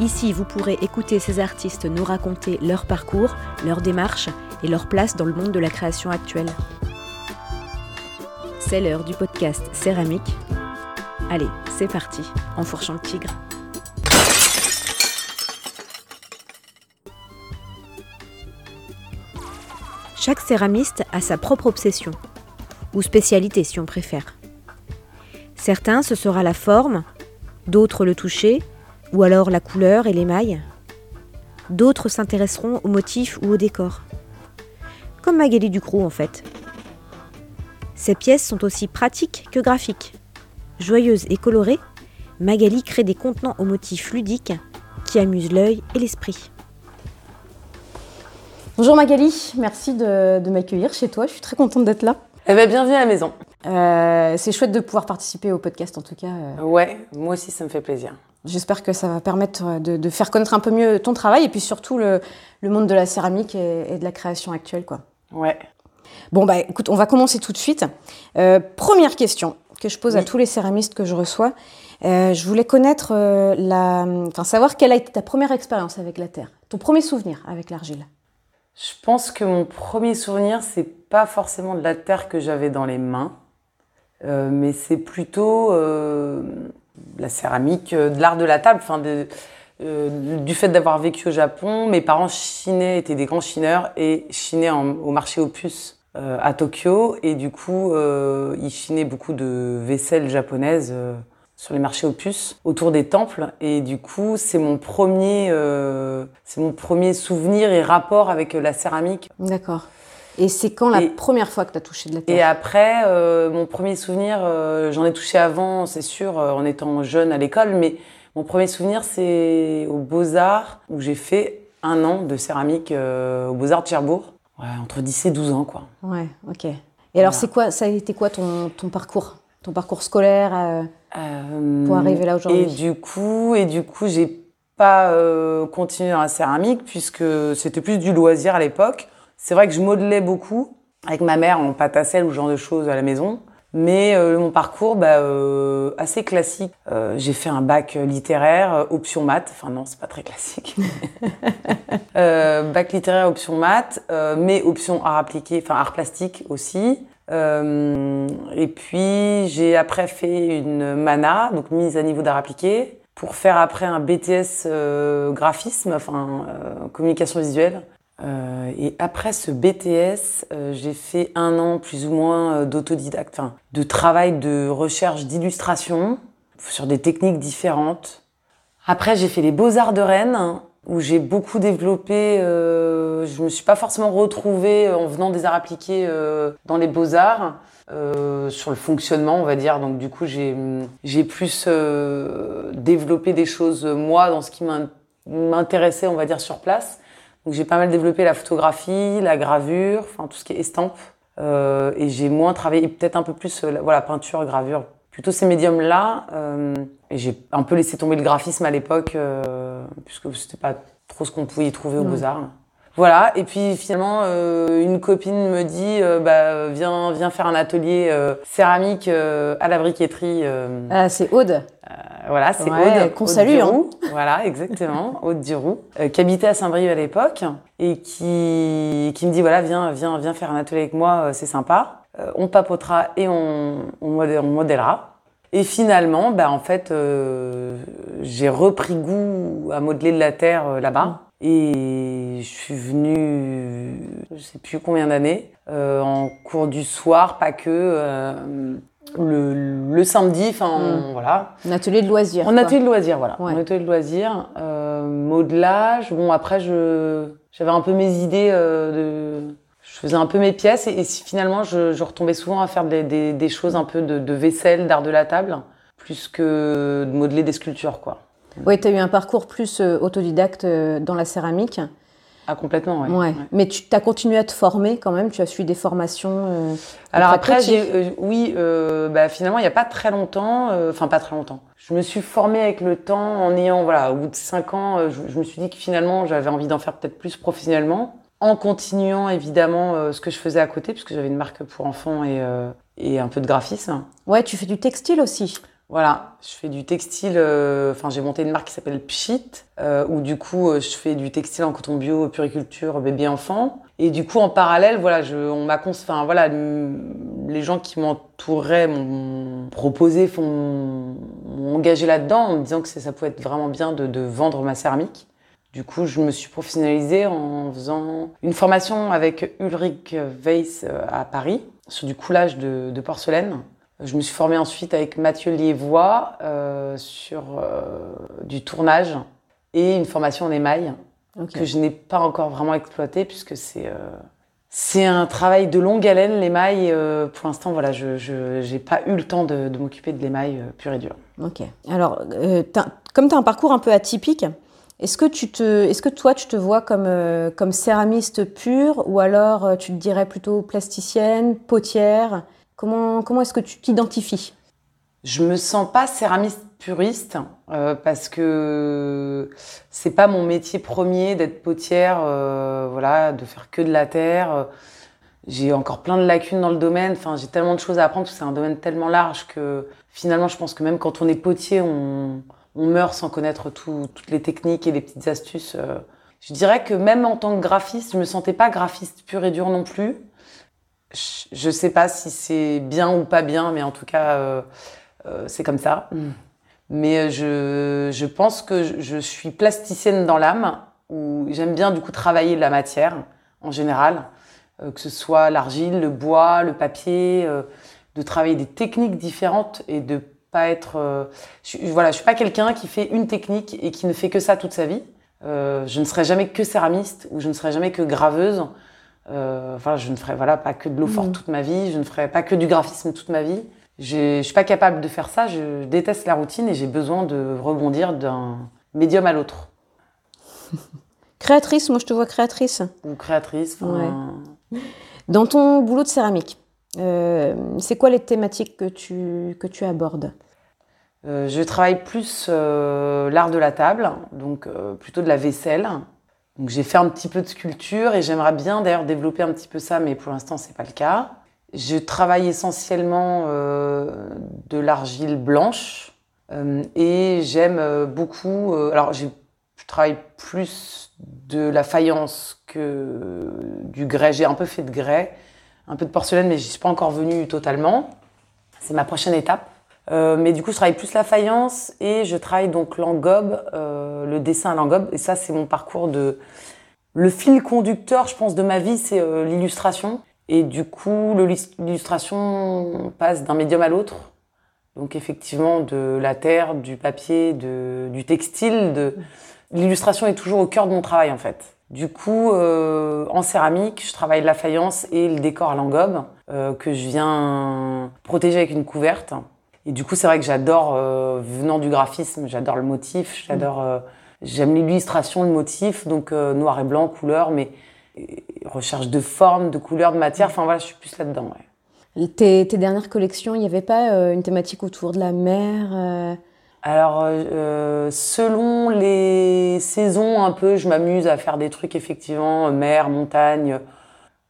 Ici, vous pourrez écouter ces artistes nous raconter leur parcours, leur démarche et leur place dans le monde de la création actuelle. C'est l'heure du podcast Céramique. Allez, c'est parti, en fourchant le tigre. Chaque céramiste a sa propre obsession, ou spécialité si on préfère. Certains, ce sera la forme, d'autres le toucher, ou alors la couleur et l'émail. D'autres s'intéresseront au motif ou au décor. Comme Magali Ducrot en fait. Ces pièces sont aussi pratiques que graphiques. Joyeuses et colorées, Magali crée des contenants aux motifs ludiques qui amusent l'œil et l'esprit. Bonjour Magali, merci de, m'accueillir chez toi, je suis très contente d'être là. Eh bien, bienvenue à la maison. Euh, c'est chouette de pouvoir participer au podcast en tout cas. Euh. Ouais, moi aussi ça me fait plaisir. J'espère que ça va permettre de, faire connaître un peu mieux ton travail et puis surtout le, monde de la céramique et, de la création actuelle. Quoi. Ouais. Bon, bah écoute, on va commencer tout de suite. Euh, première question que je pose à tous les céramistes que je reçois. je voulais connaître, la, enfin savoir quelle a été ta première expérience avec la terre, ton premier souvenir avec l'argile. Je pense que mon premier souvenir, c'est pas forcément de la terre que j'avais dans les mains, euh, mais c'est plutôt euh, la céramique, euh, de l'art de la table, enfin du fait d'avoir vécu au Japon. Mes parents chinaient, étaient des grands chineurs et chinaient au marché opus à Tokyo, et du coup, ils chinaient beaucoup de vaisselle japonaise sur les marchés opus autour des temples et du coup c'est mon premier euh, c'est mon premier souvenir et rapport avec euh, la céramique. D'accord. Et c'est quand la première fois que tu as touché de la terre Et après euh, mon premier souvenir j'en ai touché avant c'est sûr en étant jeune à l'école mais mon premier souvenir c'est aux Beaux-Arts où j'ai fait un an de céramique aux Beaux-Arts de Cherbourg. Ouais, entre 10 et 12 ans quoi. Ouais, OK. Et alors c'est quoi ça a été quoi ton, ton parcours? Ton parcours scolaire euh, pour arriver là aujourd'hui? Et du coup, et du coup, j'ai pas euh, continué dans la céramique puisque c'était plus du loisir à l'époque. C'est vrai que je modelais beaucoup avec ma mère en pâte à sel ou ce genre de choses à la maison. Mais euh, mon parcours, bah, euh, assez classique. Euh, j'ai fait un bac littéraire, option maths. Enfin non, c'est pas très classique. bac littéraire, option maths, mais option art appliqué, enfin art plastique aussi. Euh, et puis j'ai après fait une MANA, donc mise à niveau d'art appliqué, pour faire après un BTS euh, graphisme, enfin euh, communication visuelle. Et après ce BTS, j'ai fait un an plus ou moins d'autodidacte, enfin de travail de recherche d'illustration sur des techniques différentes. Après j'ai fait les beaux-arts de Rennes où j'ai beaucoup développé. Euh, je me suis pas forcément retrouvée en venant des arts appliqués euh, dans les beaux arts. Euh, sur le fonctionnement, on va dire. Donc du coup, j'ai plus euh, développé des choses moi dans ce qui m'intéressait, on va dire sur place. Donc j'ai pas mal développé la photographie, la gravure, enfin tout ce qui est estampe. Euh, et j'ai moins travaillé, peut-être un peu plus, voilà, peinture, gravure, plutôt ces médiums-là. Euh, et j'ai un peu laissé tomber le graphisme à l'époque, euh, puisque c'était pas trop ce qu'on pouvait y trouver aux Beaux-Arts. Voilà, et puis finalement, euh, une copine me dit, euh, bah, viens, viens faire un atelier euh, céramique à la briqueterie. Ah, c'est Aude. voilà, c'est Aude. Qu'on salue. Hein. Voilà, exactement, Aude Duroux, qui habitait à Saint-Brieuc à l'époque et qui, qui me dit, voilà, viens, viens, viens faire un atelier avec moi, c'est sympa. Euh, on papotera et on, on, modèlera. Et finalement, bah, en fait, euh, j'ai repris goût à modeler de la terre euh, là-bas. Et je suis venue, je sais plus combien d'années, en cours du soir, pas que, le, samedi, enfin mm. voilà. Un atelier de loisirs. Un atelier de loisirs, voilà. Un atelier de loisirs, modelage. Bon, après, je j'avais un peu mes idées de je faisais un peu mes pièces et, finalement je, retombais souvent à faire des, choses un peu de, vaisselle, d'art de la table, plus que de modeler des sculptures quoi. Oui, tu as eu un parcours plus autodidacte dans la céramique. Ah, complètement, ouais. ouais. Mais tu as continué à te former quand même? Tu as suivi des formations Alors après, oui, bah, finalement, il n'y a pas très longtemps, enfin pas très longtemps. Je me suis formée avec le temps en ayant, voilà, au bout de cinq ans, je, je me suis dit que finalement, j'avais envie d'en faire peut-être plus professionnellement en continuant évidemment euh, ce que je faisais à côté, puisque j'avais une marque pour enfants et, euh, et, un peu de graphisme. Ouais, tu fais du textile aussi. Voilà, je fais du textile. Euh, enfin, j'ai monté une marque qui s'appelle Pchit, où du coup, je fais du textile en coton bio, puriculture, bébé enfant. Et du coup, en parallèle, voilà, on m'a, enfin voilà, les gens qui m'entouraient m'ont proposé, m'ont engagé là-dedans en me disant que ça pouvait être vraiment bien de, vendre ma céramique. Du coup, je me suis professionnalisée en faisant une formation avec Ulrich Weiss euh, à Paris sur du coulage de, porcelaine. Je me suis formée ensuite avec Mathieu Liévois euh, sur euh, du tournage et une formation en émail que je n'ai pas encore vraiment exploité puisque c'est c'est un travail de longue haleine l'émail. pour l'instant, voilà, je n'ai pas eu le temps de, de m'occuper de l'émail pur et dur. Ok. Alors, comme tu as un parcours un peu atypique, est-ce que, tu te, est-ce que toi, tu te vois comme, euh, comme céramiste pure ou alors euh, tu te dirais plutôt plasticienne, potière? Comment, comment est-ce que tu t'identifies? Je me sens pas céramiste puriste euh, parce que c'est pas mon métier premier d'être potière, voilà, de faire que de la terre. J'ai encore plein de lacunes dans le domaine. Enfin, j'ai tellement de choses à apprendre. C'est un domaine tellement large que finalement, je pense que même quand on est potier, on on meurt sans connaître toutes les techniques et les petites astuces. Euh. Je dirais que même en tant que graphiste, je me sentais pas graphiste pur et dur non plus. Je ne sais pas si c'est bien ou pas bien, mais en tout cas, euh, euh, c'est comme ça. Mm. Mais je, pense que je suis plasticienne dans l'âme, où j'aime bien du coup travailler la matière en général, que ce soit l'argile, le bois, le papier, de travailler des techniques différentes et de pas être. Euh, je, voilà, je suis pas quelqu'un qui fait une technique et qui ne fait que ça toute sa vie. Euh, je ne serai jamais que céramiste ou je ne serai jamais que graveuse. Euh, enfin, je ne ferai voilà pas que de l'eau forte mm. toute ma vie. Je ne ferai pas que du graphisme toute ma vie. Je suis pas capable de faire ça. Je déteste la routine et j'ai besoin de rebondir d'un médium à l'autre. créatrice, moi je te vois créatrice. Ou créatrice. Dans ton boulot de céramique, euh, c'est quoi les thématiques que tu, que tu abordes? Euh, Je travaille plus euh, l'art de la table, donc plutôt de la vaisselle. Donc j'ai fait un petit peu de sculpture et j'aimerais bien d'ailleurs développer un petit peu ça, mais pour l'instant c'est pas le cas. Je travaille essentiellement de l'argile blanche et j'aime beaucoup. alors je travaille plus de la faïence que du grès. J'ai un peu fait de grès un peu de porcelaine, mais je suis pas encore venue totalement. C'est ma prochaine étape. Euh, mais du coup, je travaille plus la faïence et je travaille donc l'engobe, euh, le dessin à l'engobe. Et ça, c'est mon parcours de. Le fil conducteur, je pense, de ma vie, c'est euh, l'illustration. Et du coup, l'illustration passe d'un médium à l'autre. Donc, effectivement, de la terre, du papier, du textile. L'illustration est toujours au cœur de mon travail, en fait. Du coup, en céramique, je travaille la faïence et le décor à l'engobe que je viens protéger avec une couverte. Et du coup, c'est vrai que j'adore, euh, venant du graphisme, j'adore le motif, j'adore, j'aime l'illustration, le motif, donc noir et blanc, couleur, mais recherche de forme, de couleur, de matière. Enfin voilà, je suis plus là-dedans. Tes, tes, dernières collections, il n'y avait pas une thématique autour de la mer alors, euh, selon les saisons, un peu, je m'amuse à faire des trucs effectivement, mer, montagne.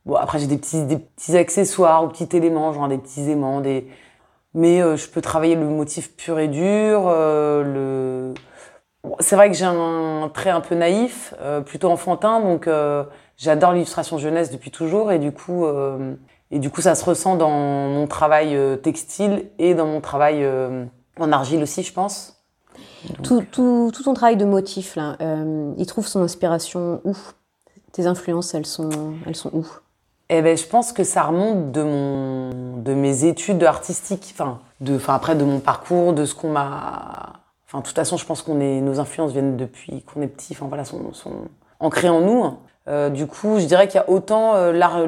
Bon, après, j'ai des petits, des petits accessoires ou petits éléments, genre des petits aimants, des. Mais euh, je peux travailler le motif pur et dur. Euh, le... c'est vrai que j'ai un trait un peu naïf, plutôt enfantin, donc j'adore l'illustration jeunesse depuis toujours, et du coup, et du coup, ça se ressent dans mon travail textile et dans mon travail en argile aussi, je pense. Tout, ton travail de motif, euh, il trouve son inspiration où? Tes influences, elles sont, elles sont où? Eh ben, je pense que ça remonte de, mon, de mes études artistiques, enfin, de, enfin, après de mon parcours, de ce qu'on m'a. Enfin, de toute façon, je pense qu'on est, nos influences viennent depuis qu'on est petit, enfin voilà, sont, sont ancrées en nous. Euh, du coup, je dirais qu'il y a autant euh, l'art,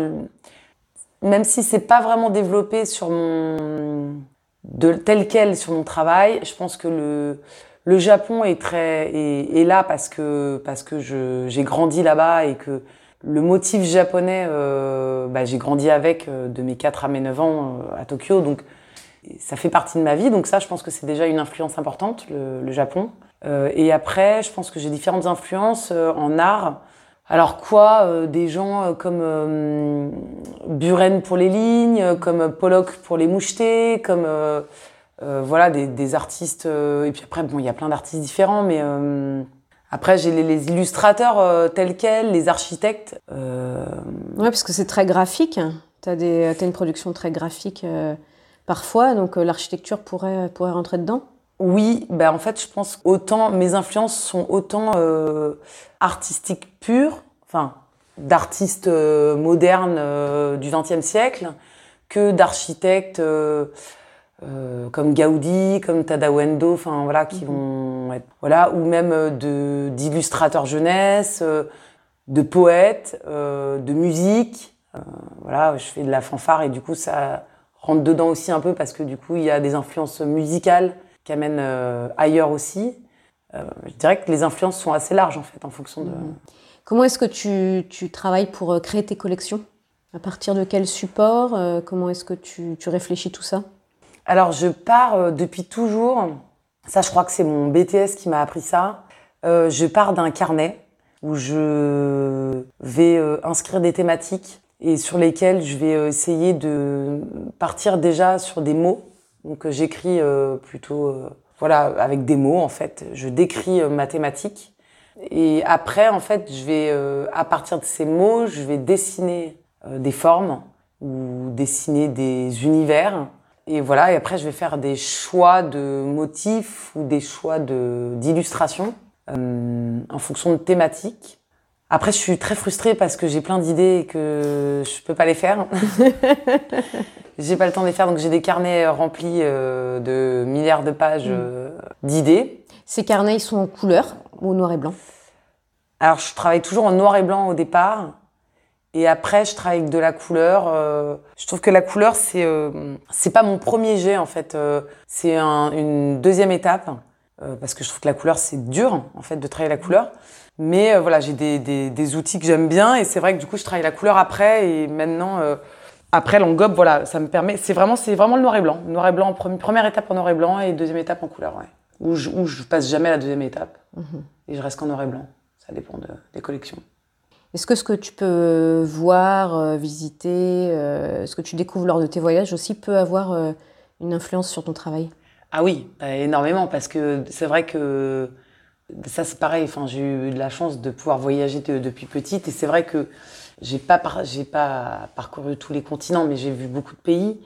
même si c'est pas vraiment développé sur mon, de tel quel sur mon travail, je pense que le, le Japon est très est, là parce que parce que je j'ai grandi là-bas et que le motif japonais, euh, bah, j'ai grandi avec euh, de mes 4 à mes 9 ans euh, à Tokyo, donc ça fait partie de ma vie. Donc ça, je pense que c'est déjà une influence importante, le, le Japon. Euh, et après, je pense que j'ai différentes influences en art. Alors quoi Des gens comme Buren pour les lignes, comme Pollock pour les mouchetés, comme voilà des, des artistes. et puis après, bon, il y a plein d'artistes différents, mais après, j'ai les, illustrateurs euh, tels quels, les architectes. Euh... Ouais, parce que c'est très graphique. Tu as, as, une production très graphique euh, parfois, donc euh, l'architecture pourrait, pourrait rentrer dedans Oui, ben en fait, je pense autant mes influences sont autant artistiques pures, enfin d'artistes modernes du XXe siècle, que d'architectes comme Gaudi, comme Tadawendo, enfin voilà, qui mhm. vont être, voilà, ou même euh, de d'illustrateurs jeunesse, euh, de poètes, de musique. voilà, je fais de la fanfare et du coup ça rentre dedans aussi un peu parce que du coup il y a des influences musicales qui amènent ailleurs aussi. je dirais que les influences sont assez larges en fait en fonction de. Mhm. Comment est-ce que tu, tu, travailles pour créer tes collections? À partir de quel support Comment est-ce que tu, tu réfléchis tout ça? Alors, je pars euh, depuis toujours. Ça, je crois que c'est mon BTS qui m'a appris ça. Euh, je pars d'un carnet où je vais euh, inscrire des thématiques et sur lesquelles je vais essayer de partir déjà sur des mots. Donc, j'écris plutôt, voilà, avec des mots en fait. Je décris ma thématique. Et après, en fait, je vais, à partir de ces mots, je vais dessiner des formes ou dessiner des univers et voilà, et après je vais faire des choix de motifs ou des choix d'illustrations euh, en fonction de thématiques. Après, je suis très frustrée parce que j'ai plein d'idées et que je peux pas les faire. j'ai pas le temps de les faire, donc j'ai des carnets remplis euh, de milliards de pages mm. euh, d'idées. Ces carnets, ils sont en couleur ou noir et blanc? Alors, je travaille toujours en noir et blanc au départ. Et après, je travaille avec de la couleur. Euh, je trouve que la couleur, c'est euh, c'est pas mon premier jet en fait. Euh, c'est un, une deuxième étape parce que je trouve que la couleur c'est dur en fait de travailler la couleur. Mais voilà, j'ai des, des, des, outils que j'aime bien et c'est vrai que du coup, je travaille la couleur après et maintenant après l'engobe, voilà, ça me permet. C'est vraiment c'est vraiment le noir et blanc. Noir et blanc, première étape en noir et blanc et deuxième étape en couleur, ouais. Où je, où je passe jamais la deuxième étape mhm. et je reste qu'en noir et blanc. Ça dépend de, des collections. Est-ce que ce que tu peux voir, euh, visiter, euh, ce que tu découvres lors de tes voyages aussi peut avoir euh, une influence sur ton travail? Ah oui, énormément, parce que c'est vrai que ça c'est pareil. Enfin, j'ai eu de la chance de pouvoir voyager depuis petite, et c'est vrai que j'ai pas pas parcouru tous les continents, mais j'ai vu beaucoup de pays,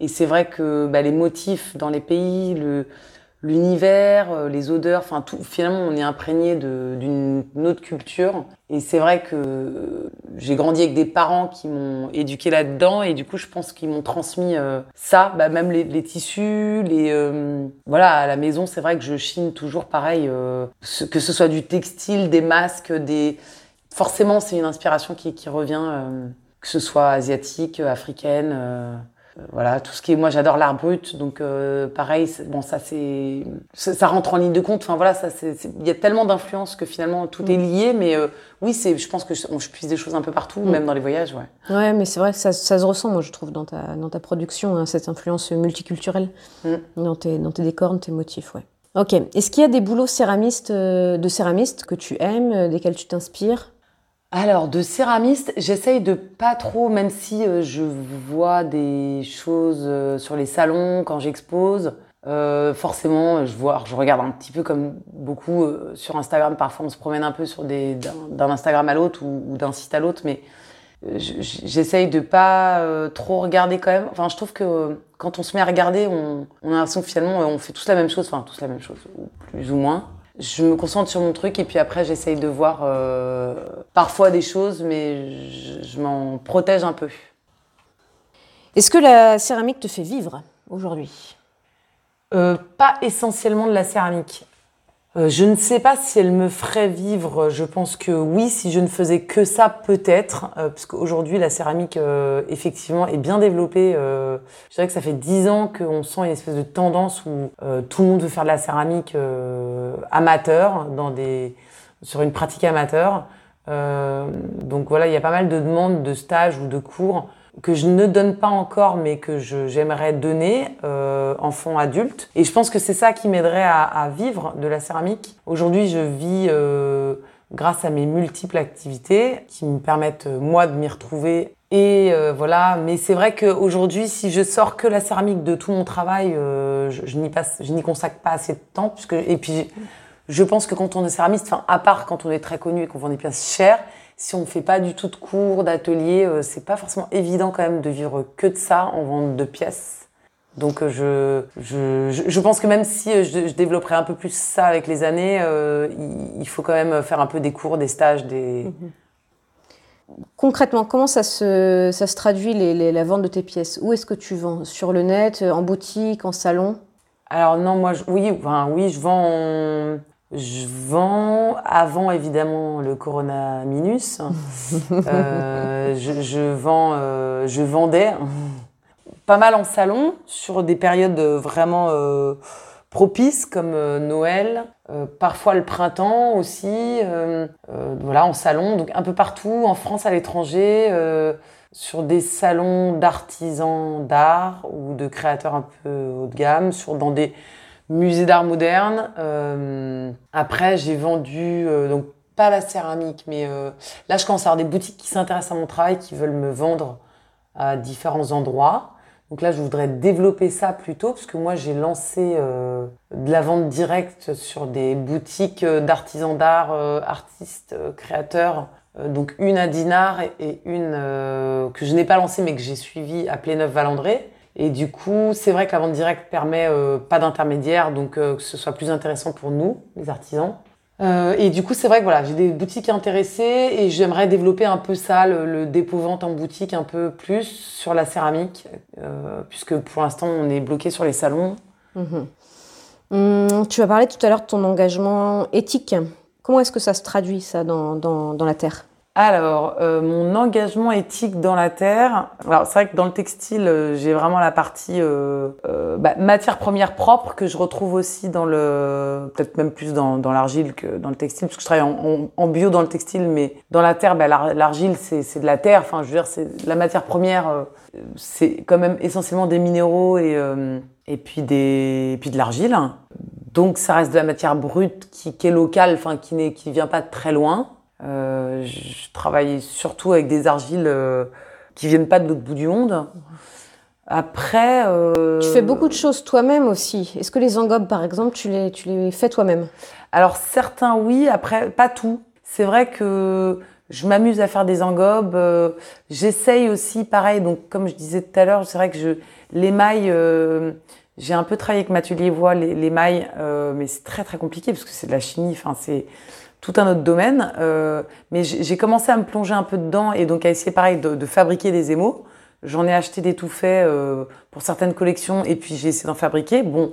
et c'est vrai que bah, les motifs dans les pays, le l'univers, euh, les odeurs, enfin tout. Finalement, on est imprégné d'une autre culture. Et c'est vrai que j'ai grandi avec des parents qui m'ont éduqué là-dedans et du coup, je pense qu'ils m'ont transmis euh, ça, bah, même les, les, tissus, les euh, voilà à la maison. C'est vrai que je chine toujours pareil, que ce soit du textile, des masques, des forcément, c'est une inspiration qui, qui revient, que ce soit asiatique, africaine. Euh, voilà, tout ce qui est, moi j'adore l'art brut, donc euh, pareil, bon ça c'est, ça rentre en ligne de compte. Enfin voilà, ça c'est, il y a tellement d'influences que finalement tout est mm. lié, mais euh, oui c'est, je pense que je, je puise des choses un peu partout, mm. même dans les voyages, ouais. Ouais, mais c'est vrai que ça, ça, se ressent, moi je trouve dans ta dans ta production hein, cette influence multiculturelle mm. dans tes dans tes décors, tes motifs, ouais. Ok. Est-ce qu'il y a des boulots céramistes de céramistes que tu aimes, desquels tu t'inspires? Alors, de céramiste, j'essaye de pas trop, même si euh, je vois des choses euh, sur les salons quand j'expose. Euh, forcément, je vois, je regarde un petit peu comme beaucoup sur Instagram. Parfois, on se promène un peu sur des d'un Instagram à l'autre ou, d'un site à l'autre, mais j'essaye de pas trop regarder quand même. Enfin, je trouve que quand on se met à regarder, on, on a l'impression que finalement, on fait tous la même chose, enfin tous la même chose, plus ou moins je me concentre sur mon truc et puis après j'essaye de voir euh, parfois des choses, mais je, m'en protège un peu. Est-ce que la céramique te fait vivre aujourd'hui? Euh, Pas essentiellement de la céramique. Euh, je ne sais pas si elle me ferait vivre. Je pense que oui, si je ne faisais que ça, peut-être. Euh, parce qu'aujourd'hui, la céramique, euh, effectivement, est bien développée. je dirais que ça fait dix ans qu'on sent une espèce de tendance où tout le monde veut faire de la céramique amateur, dans des, sur une pratique amateur. donc voilà, il y a pas mal de demandes de stages ou de cours que je ne donne pas encore, mais que j'aimerais donner, euh, enfant adulte. Et je pense que c'est ça qui m'aiderait à, vivre de la céramique. Aujourd'hui, je vis euh, grâce à mes multiples activités qui me permettent, euh, moi, de m'y retrouver. Et euh, voilà, mais c'est vrai qu'aujourd'hui, si je sors que la céramique de tout mon travail, je, je n'y consacre pas assez de temps, puisque et puis je pense que quand on est céramiste, enfin à part quand on est très connu et qu'on vend des pièces chères, si on ne fait pas du tout de cours, d'ateliers, euh, c'est pas forcément évident quand même de vivre que de ça en vente de pièces. Donc euh, je, je, je, pense que même si euh, je, je, développerai un peu plus ça avec les années, euh, il, faut quand même faire un peu des cours, des stages, des... Mhm. Concrètement, comment ça se, ça se traduit les, les, la vente de tes pièces? Où est-ce que tu vends? Sur le net, en boutique, en salon? Alors non, moi, oui, enfin, oui, je vends... En je vends avant évidemment le Corona Minus. euh, je, je, vends, euh, je vendais pas mal en salon sur des périodes vraiment euh, propices comme Noël, parfois le printemps aussi. Voilà en salon, donc un peu partout en France, à l'étranger, sur des salons d'artisans d'art ou de créateurs un peu haut de gamme, sur dans des musée d'art moderne. Euh, après, j'ai vendu, euh, donc pas la céramique, mais euh, là, je commence à avoir des boutiques qui s'intéressent à mon travail, qui veulent me vendre à différents endroits. Donc là, je voudrais développer ça plutôt, parce que moi, j'ai lancé de la vente directe sur des boutiques d'artisans d'art, artistes, créateurs. donc une à Dinard et une que je n'ai pas lancée, mais que j'ai suivie à Pléneuf-Valandré. Et du coup, c'est vrai que la vente directe permet euh, pas d'intermédiaire, donc euh, que ce soit plus intéressant pour nous, les artisans. Euh, et du coup, c'est vrai que voilà, j'ai des boutiques intéressées et j'aimerais développer un peu ça, le, le dépôt-vente en boutique un peu plus sur la céramique, puisque pour l'instant, on est bloqué sur les salons. Mmh. Mmh, tu as parlé tout à l'heure de ton engagement éthique. Comment est-ce que ça se traduit, ça, dans, dans, dans la Terre? Alors, euh, mon engagement éthique dans la terre. Alors, c'est vrai que dans le textile, euh, j'ai vraiment la partie euh, bah, matière première propre que je retrouve aussi dans le, peut-être même plus dans, l'argile que dans le textile, parce que je travaille en, bio dans le textile, mais dans la terre, bah, l'argile c'est de la terre. Enfin, je veux dire, c'est la matière première, c'est quand même essentiellement des minéraux et puis de l'argile. Donc, ça reste de la matière brute qui, qui est locale, enfin qui n'est, qui vient pas de très loin. Euh, je travaille surtout avec des argiles euh, qui viennent pas de l'autre bout du monde. Après, euh... tu fais beaucoup de choses toi-même aussi. Est-ce que les engobes, par exemple, tu les, tu les fais toi-même? Alors certains, oui. Après, pas tout. C'est vrai que je m'amuse à faire des engobes. Euh, J'essaye aussi, pareil. Donc, comme je disais tout à l'heure, c'est vrai que je l'émail. Euh, j'ai un peu travaillé avec Voix l'émail, euh, mais c'est très très compliqué parce que c'est de la chimie. Enfin, c'est tout un autre domaine. Euh, mais j'ai commencé à me plonger un peu dedans et donc à essayer pareil de, fabriquer des émaux. J'en ai acheté des tout faits euh, pour certaines collections et puis j'ai essayé d'en fabriquer. Bon,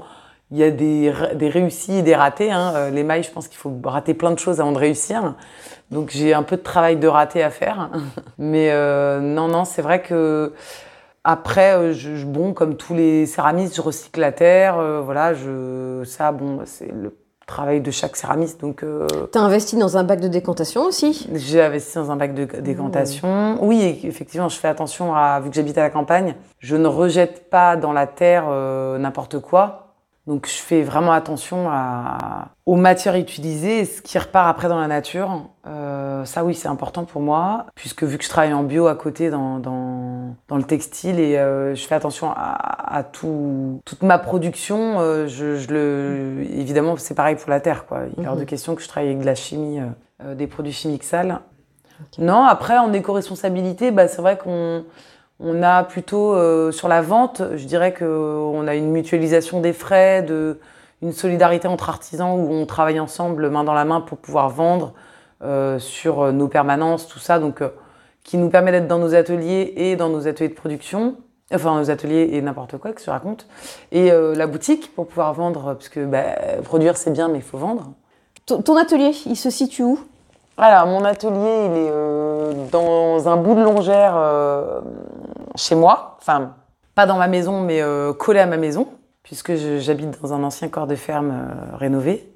il y a des, des réussis et des ratés. Hein. Euh, les mailles, je pense qu'il faut rater plein de choses avant de réussir. Donc j'ai un peu de travail de raté à faire. Mais euh, non, non, c'est vrai que après, euh, je, bon, comme tous les céramistes, je recycle la terre. Euh, voilà, je, ça, bon, c'est le travail de chaque céramiste. Donc, euh, tu as investi dans un bac de décantation aussi? J'ai investi dans un bac de décantation. Mmh. Oui, effectivement, je fais attention à, vu que j'habite à la campagne, je ne rejette pas dans la terre euh, n'importe quoi. Donc, je fais vraiment attention à, aux matières utilisées et ce qui repart après dans la nature. Euh, ça, oui, c'est important pour moi, puisque vu que je travaille en bio à côté dans, dans, dans le textile et euh, je fais attention à, à tout, toute ma production, euh, je, je, le, évidemment, c'est pareil pour la terre. Quoi. Il est hors mm -hmm. de question que je travaille avec de la chimie, des produits chimiques sales. Okay. Non, après, en éco-responsabilité, bah, c'est vrai qu'on on a plutôt euh, sur la vente, je dirais qu'on a une mutualisation des frais, une solidarité entre artisans où on travaille ensemble main dans la main pour pouvoir vendre euh, sur nos permanences, tout ça, donc euh, qui nous permet d'être dans nos ateliers et dans nos ateliers de production, enfin nos ateliers et n'importe quoi que se raconte, et euh, la boutique pour pouvoir vendre, parce que bah, produire c'est bien mais il faut vendre. ton, atelier, il se situe où? Alors, mon atelier, il est euh, dans un bout de longère euh, chez moi. Enfin, pas dans ma maison, mais euh, collé à ma maison, puisque j'habite dans un ancien corps de ferme rénové.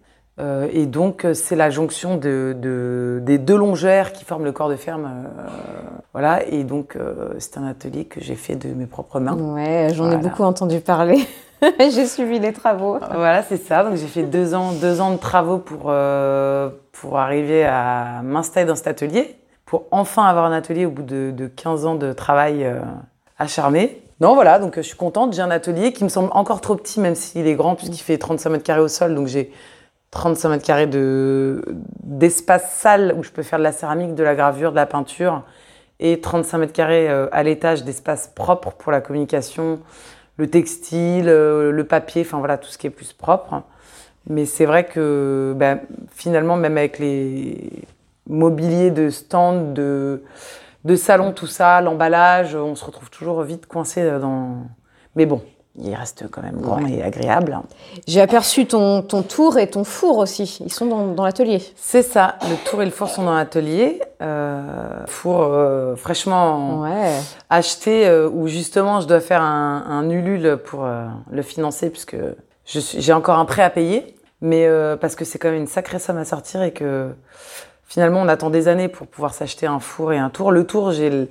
et donc, c'est la jonction de, des deux longères qui forment le corps de ferme. voilà, et donc, c'est un atelier que j'ai fait de mes propres mains. Ouais, j'en ai beaucoup entendu parler. j'ai suivi les travaux. Voilà, c'est ça. Donc j'ai fait deux ans, deux ans de travaux pour, euh, pour arriver à m'installer dans cet atelier, pour enfin avoir un atelier au bout de, de 15 ans de travail euh, acharné. Non, voilà, donc je suis contente. J'ai un atelier qui me semble encore trop petit, même s'il est grand, puisqu'il fait 35 mètres carrés au sol. Donc j'ai 35 mètres carrés d'espace sale où je peux faire de la céramique, de la gravure, de la peinture, et 35 mètres carrés euh, à l'étage d'espace propre pour la communication, le textile, euh, le papier, enfin voilà, tout ce qui est plus propre. Mais c'est vrai que ben, finalement, même avec les mobiliers de stand, de, de salon, tout ça, l'emballage, on se retrouve toujours vite coincé dans. Mais bon, il reste quand même grand et agréable. J'ai aperçu ton, ton, tour et ton four aussi. Ils sont dans, dans l'atelier. C'est ça. Le tour et le four sont dans l'atelier. Euh, four euh, fraîchement acheté euh, où justement je dois faire un, un ulule pour euh, le financer puisque j'ai encore un prêt à payer. Mais parce que c'est quand même une sacrée somme à sortir et que finalement on attend des années pour pouvoir s'acheter un four et un tour. Le tour, j'ai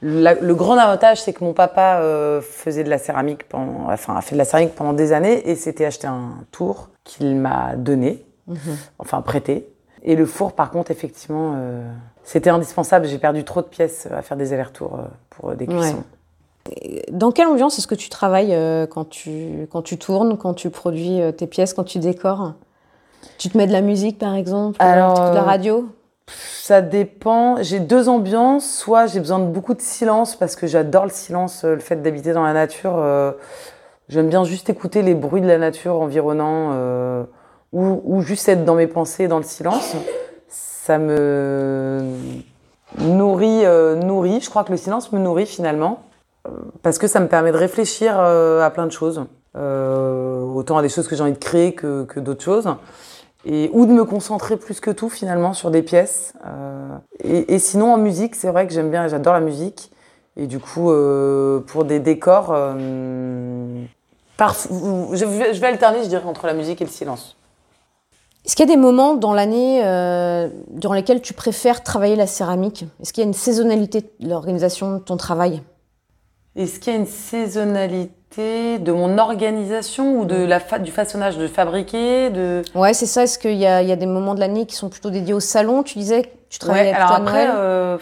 le grand avantage, c'est que mon papa euh, faisait de la céramique, pendant, enfin a fait de la céramique pendant des années et s'était acheté un tour qu'il m'a donné, mhm. enfin prêté. Et le four, par contre, effectivement, euh, c'était indispensable. J'ai perdu trop de pièces à faire des allers-retours euh, pour des cuissons. Dans quelle ambiance est-ce que tu travailles quand, tu, quand tu tournes, quand tu produis tes pièces, quand tu décores? Tu te mets de la musique, par exemple, Alors, de la radio? Ça dépend. J'ai deux ambiances. Soit j'ai besoin de beaucoup de silence parce que j'adore le silence, euh, le fait d'habiter dans la nature. Euh, j'aime bien juste écouter les bruits de la nature environnant euh, ou, juste être dans mes pensées, dans le silence. Ça me nourrit, nourrit. Je crois que le silence me nourrit finalement parce que ça me permet de réfléchir à plein de choses. autant à des choses que j'ai envie de créer que, que d'autres choses et ou de me concentrer plus que tout finalement sur des pièces. Euh, et, et, sinon en musique, c'est vrai que j'aime bien, j'adore la musique. Et du coup, euh, pour des décors, euh, par, je, vais, je, vais alterner, je dirais, entre la musique et le silence. Est-ce qu'il y a des moments dans l'année durant lesquels tu préfères travailler la céramique? Est-ce qu'il y a une saisonnalité de l'organisation de ton travail? Est-ce qu'il y a une saisonnalité de mon organisation ou de la du façonnage de fabriquer de... Ouais, c'est ça. Est-ce qu'il y, y a, des moments de l'année qui sont plutôt dédiés au salon Tu disais que tu travaillais alors après, euh,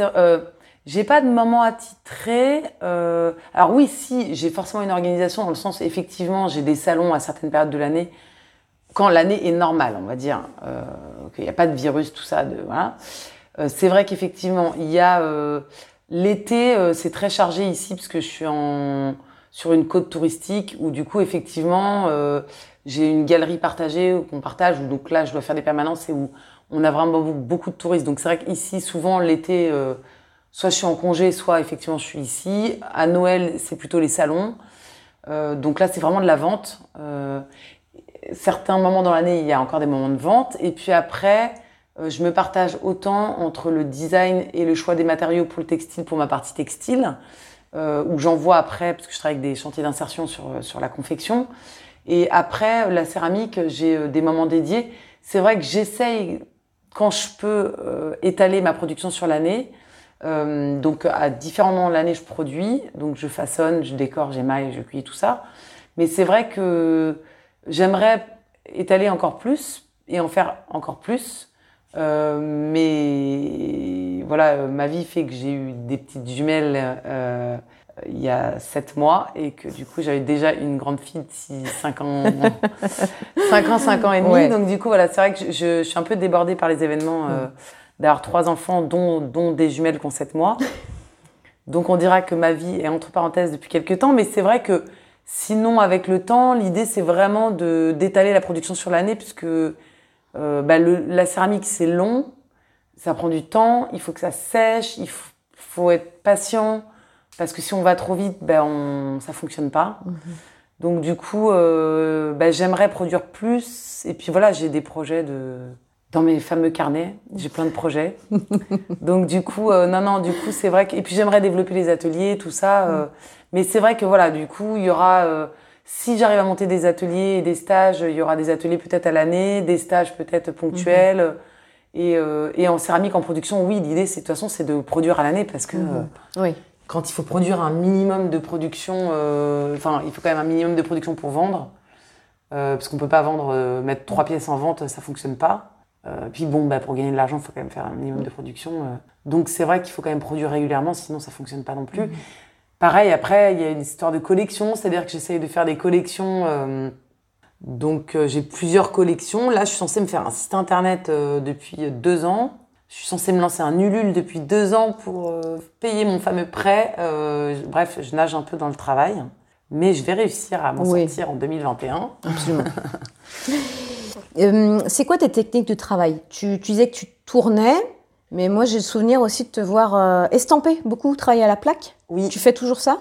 euh, j'ai pas de moment attitré. Euh, alors oui, si, j'ai forcément une organisation dans le sens, effectivement, j'ai des salons à certaines périodes de l'année, quand l'année est normale, on va dire, euh, qu'il n'y a pas de virus, tout ça. De, voilà. C'est vrai qu'effectivement, il y a... L'été, c'est très chargé ici, parce que je suis en sur une côte touristique où du coup effectivement euh, j'ai une galerie partagée qu'on partage où donc là je dois faire des permanences et où on a vraiment beaucoup de touristes. Donc c'est vrai qu'ici souvent l'été euh, soit je suis en congé soit effectivement je suis ici. À Noël c'est plutôt les salons. Euh, donc là c'est vraiment de la vente. Certains moments dans l'année il y a encore des moments de vente. Et puis après je me partage autant entre le design et le choix des matériaux pour le textile pour ma partie textile euh, où j'envoie après, parce que je travaille avec des chantiers d'insertion sur, euh, sur la confection. Et après, la céramique, j'ai euh, des moments dédiés. C'est vrai que j'essaye, quand je peux, euh, étaler ma production sur l'année. Euh, donc, à différents moments de l'année, je produis. Donc, je façonne, je décore, j'émaille, je cuis, tout ça. Mais c'est vrai que j'aimerais étaler encore plus et en faire encore plus. Euh, mais voilà, euh, ma vie fait que j'ai eu des petites jumelles euh, il y a sept mois et que du coup j'avais déjà une grande fille de 6, 5 ans, 5 ans, 5 ans et demi. Donc du coup voilà, c'est vrai que je, je, suis un peu débordée par les événements euh, d'avoir trois enfants dont, dont des jumelles qui ont 7 mois. Donc on dira que ma vie est entre parenthèses depuis quelques temps, mais c'est vrai que sinon avec le temps, l'idée c'est vraiment de d'étaler la production sur l'année puisque euh, bah, le, la céramique, c'est long, ça prend du temps, il faut que ça sèche, il faut, être patient, parce que si on va trop vite, ben on, ça fonctionne pas. Mhm. Donc du coup, euh, bah, j'aimerais produire plus. Et puis voilà, j'ai des projets de dans mes fameux carnets. J'ai plein de projets. Donc du coup, euh, non, non, du coup, c'est vrai que et puis j'aimerais développer les ateliers, tout ça. euh, mais c'est vrai que voilà, du coup, il y aura. Euh, si j'arrive à monter des ateliers et des stages, il y aura des ateliers peut-être à l'année, des stages peut-être ponctuels. Et, euh, et en céramique, en production, oui, l'idée, c'est de toute façon, c'est de produire à l'année parce que euh, Oui. quand il faut produire un minimum de production, euh, enfin, il faut quand même un minimum de production pour vendre, euh, parce qu'on peut pas vendre, euh, mettre trois pièces en vente, ça fonctionne pas. Euh, puis bon, bah, pour gagner de l'argent, il faut quand même faire un minimum de production. euh. Donc c'est vrai qu'il faut quand même produire régulièrement, sinon ça fonctionne pas non plus. Pareil, après, il y a une histoire de collection, c'est-à-dire que j'essaye de faire des collections. euh, donc euh, j'ai plusieurs collections. Là, je suis censée me faire un site internet euh, depuis deux ans. Je suis censée me lancer un Ulule depuis deux ans pour payer mon fameux prêt. Bref, je nage un peu dans le travail. Mais je vais réussir à m'en Oui. sortir en 2021. Absolument. C'est quoi tes techniques de travail? Tu, tu disais que tu tournais, mais moi j'ai le souvenir aussi de te voir estamper beaucoup, travailler à la plaque. Oui. Tu fais toujours ça?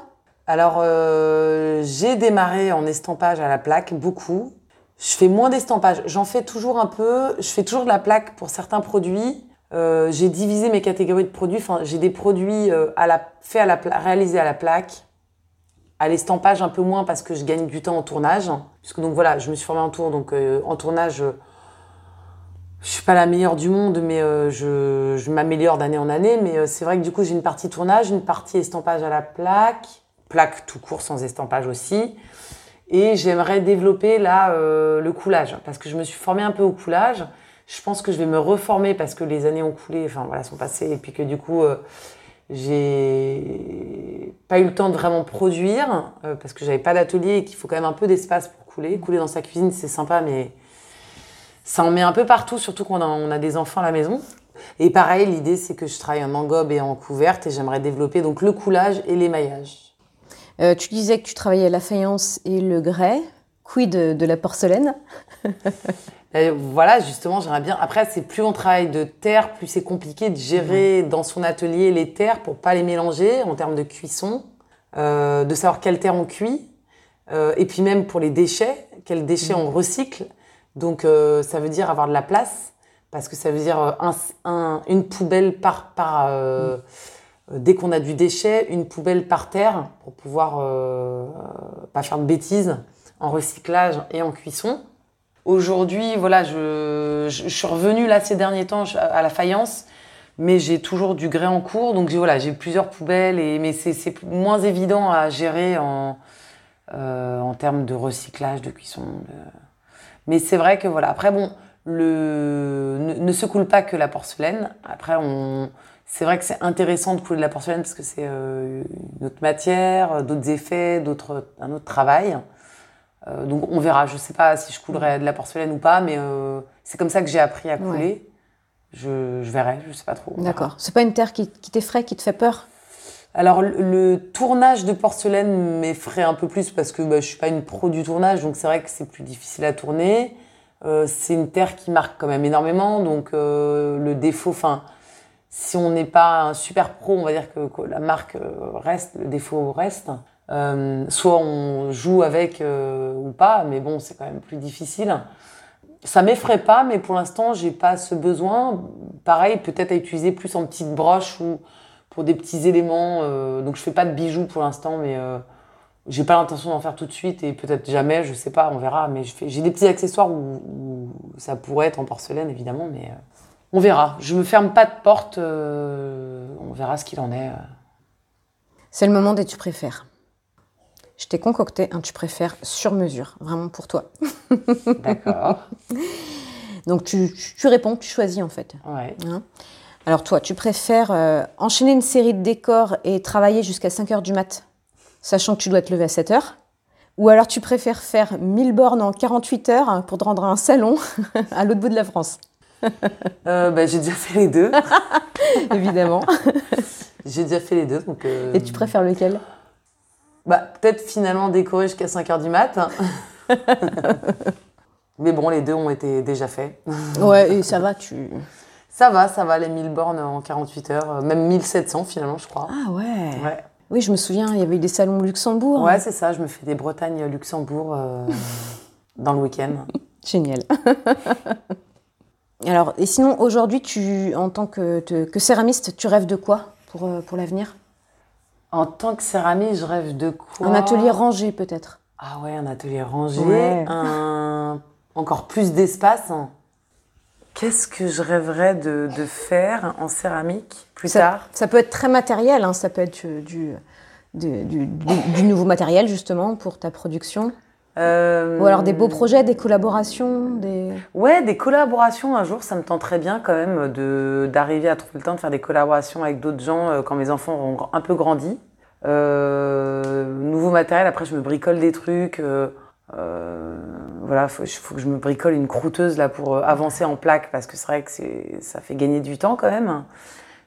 Alors, euh, j'ai démarré en estampage à la plaque, beaucoup. Je fais moins d'estampage. J'en fais toujours un peu. Je fais toujours de la plaque pour certains produits. Euh, j'ai divisé mes catégories de produits. Enfin, j'ai des produits euh, à la, à la réalisés à la plaque. À l'estampage, un peu moins parce que je gagne du temps en tournage. Puisque donc voilà, je me suis formée en tour. Donc euh, en tournage, je suis pas la meilleure du monde, mais euh, je, m'améliore d'année en année. Mais euh, c'est vrai que du coup, j'ai une partie tournage, une partie estampage à la plaque, plaque tout court sans estampage aussi. Et j'aimerais développer là euh, le coulage parce que je me suis formée un peu au coulage. Je pense que je vais me reformer parce que les années ont coulé, enfin voilà, sont passées et puis que du coup j'ai pas eu le temps de vraiment produire parce que j'avais pas d'atelier et qu'il faut quand même un peu d'espace pour couler. Couler dans sa cuisine, c'est sympa, mais ça en met un peu partout, surtout quand on a, on a des enfants à la maison. Et pareil, l'idée c'est que je travaille en engobe et en couverte et j'aimerais développer donc le coulage et l'émaillage. Euh, Tu disais que tu travaillais la faïence et le grès. Quid de, de la porcelaine? Et voilà, justement, j'aimerais bien. Après, c'est plus on travaille de terre, plus c'est compliqué de gérer dans son atelier les terres pour pas les mélanger en termes de cuisson, euh, de savoir quelle terre on cuit, euh, et puis même pour les déchets, quels déchets on recycle. Donc, euh, ça veut dire avoir de la place, parce que ça veut dire euh, un, un- une poubelle par par euh, dès qu'on a du déchet, une poubelle par terre pour pouvoir pas faire de bêtises en recyclage et en cuisson. Aujourd'hui, voilà, je, suis revenue là ces derniers temps à la faïence, mais j'ai toujours du grès en cours, donc voilà, j'ai plusieurs poubelles, et, mais c'est moins évident à gérer en, en termes de recyclage, de cuisson. Mais c'est vrai que voilà, après bon, le, ne, ne se coule pas que la porcelaine. Après, on, c'est vrai que c'est intéressant de couler de la porcelaine parce que c'est euh, une autre matière, d'autres effets, d'autres, un autre travail. Euh, donc on verra. Je sais pas si je coulerai de la porcelaine ou pas, mais euh, c'est comme ça que j'ai appris à couler. Je, je verrai, je sais pas trop. D'accord. C'est pas une terre qui, qui t'effraie, qui te fait peur? Alors le, tournage de porcelaine m'effraie un peu plus parce que bah, je suis pas une pro du tournage, donc c'est vrai que c'est plus difficile à tourner. Euh, c'est une terre qui marque quand même énormément, donc euh, le défaut, enfin, si on n'est pas un super pro, on va dire que, la marque euh, reste, le défaut reste. Soit on joue avec ou pas, mais bon, c'est quand même plus difficile. Ça m'effraie pas, mais pour l'instant, j'ai pas ce besoin. Pareil, peut-être à utiliser plus en petite broche ou pour des petits éléments. euh, donc je fais pas de bijoux pour l'instant, mais euh, j'ai pas l'intention d'en faire tout de suite et peut-être jamais, je sais pas, on verra. Mais j'ai des petits accessoires où, où ça pourrait être en porcelaine évidemment, mais euh, on verra. Je me ferme pas de porte, euh, on verra ce qu'il en est. euh. C'est le moment des tu préfères. Je t'ai concocté un tu préfères sur mesure, vraiment pour toi. D'accord. Donc tu réponds, tu choisis en fait. Ouais. Hein? Alors toi, tu préfères euh, enchaîner une série de décors et travailler jusqu'à 5h du mat, sachant que tu dois te lever à 7h Ou alors tu préfères faire 1000 bornes en 48 heures pour te rendre à un salon à l'autre bout de la France? Euh, bah, j'ai déjà fait les deux. Évidemment. J'ai déjà fait les deux, donc. euh, Et tu préfères lequel? Bah, peut-être finalement décorer jusqu'à 5h du mat. Mais bon, les deux ont été déjà faits. Ouais, et ça va, tu... Ça va, ça va, les 1000 bornes en 48 heures, euh, même 1700 finalement, je crois. Ah ouais Ouais. Oui, je me souviens, il y avait eu des salons au Luxembourg. Ouais, c'est ça, je me fais des Bretagne-Luxembourg euh, dans le week-end. Génial. Alors, et sinon, aujourd'hui, tu, en tant que, te- que céramiste, tu rêves de quoi pour, euh, pour l'avenir? En tant que céramiste, je rêve de quoi? Un atelier rangé, peut-être Ah ouais, un atelier rangé, Ouais. un... encore plus d'espace. hein. Qu'est-ce que je rêverais de, de faire en céramique plus ça, tard? ça peut être très matériel, hein, ça peut être euh, du, du, du- du- du nouveau matériel, justement, pour ta production. Euh, Ou alors des beaux projets, des collaborations, des... Ouais, des collaborations un jour, ça me tenterait bien quand même de d'arriver à trouver le temps de faire des collaborations avec d'autres gens euh, quand mes enfants auront un peu grandi. Euh, nouveau matériel, après je me bricole des trucs. euh, voilà, faut, faut que je me bricole une croûteuse là pour euh, avancer en plaque parce que c'est vrai que c'est ça fait gagner du temps quand même.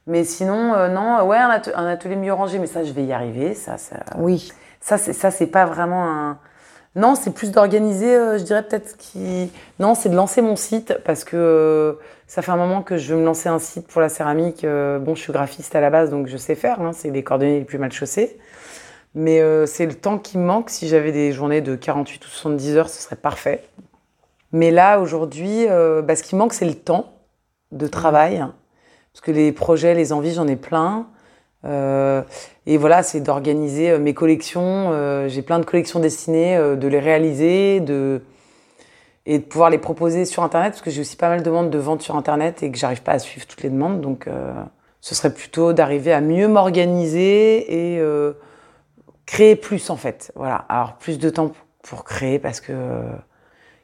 Mais sinon, euh, non, ouais, un, ate- un atelier mieux rangé, mais ça je vais y arriver. Ça, ça, Oui. ça, c'est ça, c'est pas vraiment un. Non, c'est plus d'organiser, euh, je dirais peut-être qui. Non, c'est de lancer mon site parce que euh, ça fait un moment que je veux me lancer un site pour la céramique. Euh, bon, je suis graphiste à la base, donc je sais faire. hein, c'est les coordonnées les plus mal chaussées. Mais euh, c'est le temps qui me manque. Si j'avais des journées de 48 ou 70 heures, ce serait parfait. Mais là, aujourd'hui, euh, bah, ce qui me manque, c'est le temps de travail. Parce que les projets, les envies, j'en ai plein. Euh, et voilà, c'est d'organiser mes collections. J'ai plein de collections destinées, euh, de les réaliser, de et de pouvoir les proposer sur Internet, parce que j'ai aussi pas mal de demandes de vente sur Internet et que j'arrive pas à suivre toutes les demandes. Donc, ce serait plutôt d'arriver à mieux m'organiser et créer plus, en fait. Voilà, alors plus de temps pour créer, parce que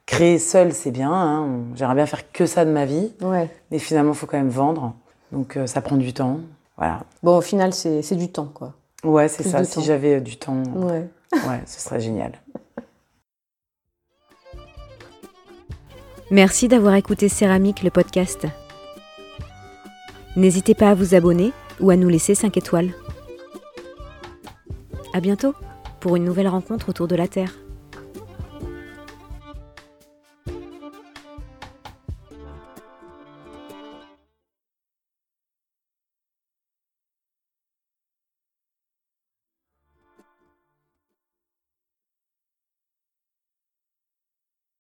créer seul, c'est bien. hein. J'aimerais bien faire que ça de ma vie, Ouais. mais finalement, il faut quand même vendre. Donc, euh, ça prend du temps. Voilà. Bon, au final, c'est c'est du temps, quoi. Ouais, c'est ça. Si j'avais euh, du temps, Ouais. ouais, ce serait génial. Merci d'avoir écouté Céramique, le podcast. N'hésitez pas à vous abonner ou à nous laisser 5 étoiles. À bientôt pour une nouvelle rencontre autour de la Terre.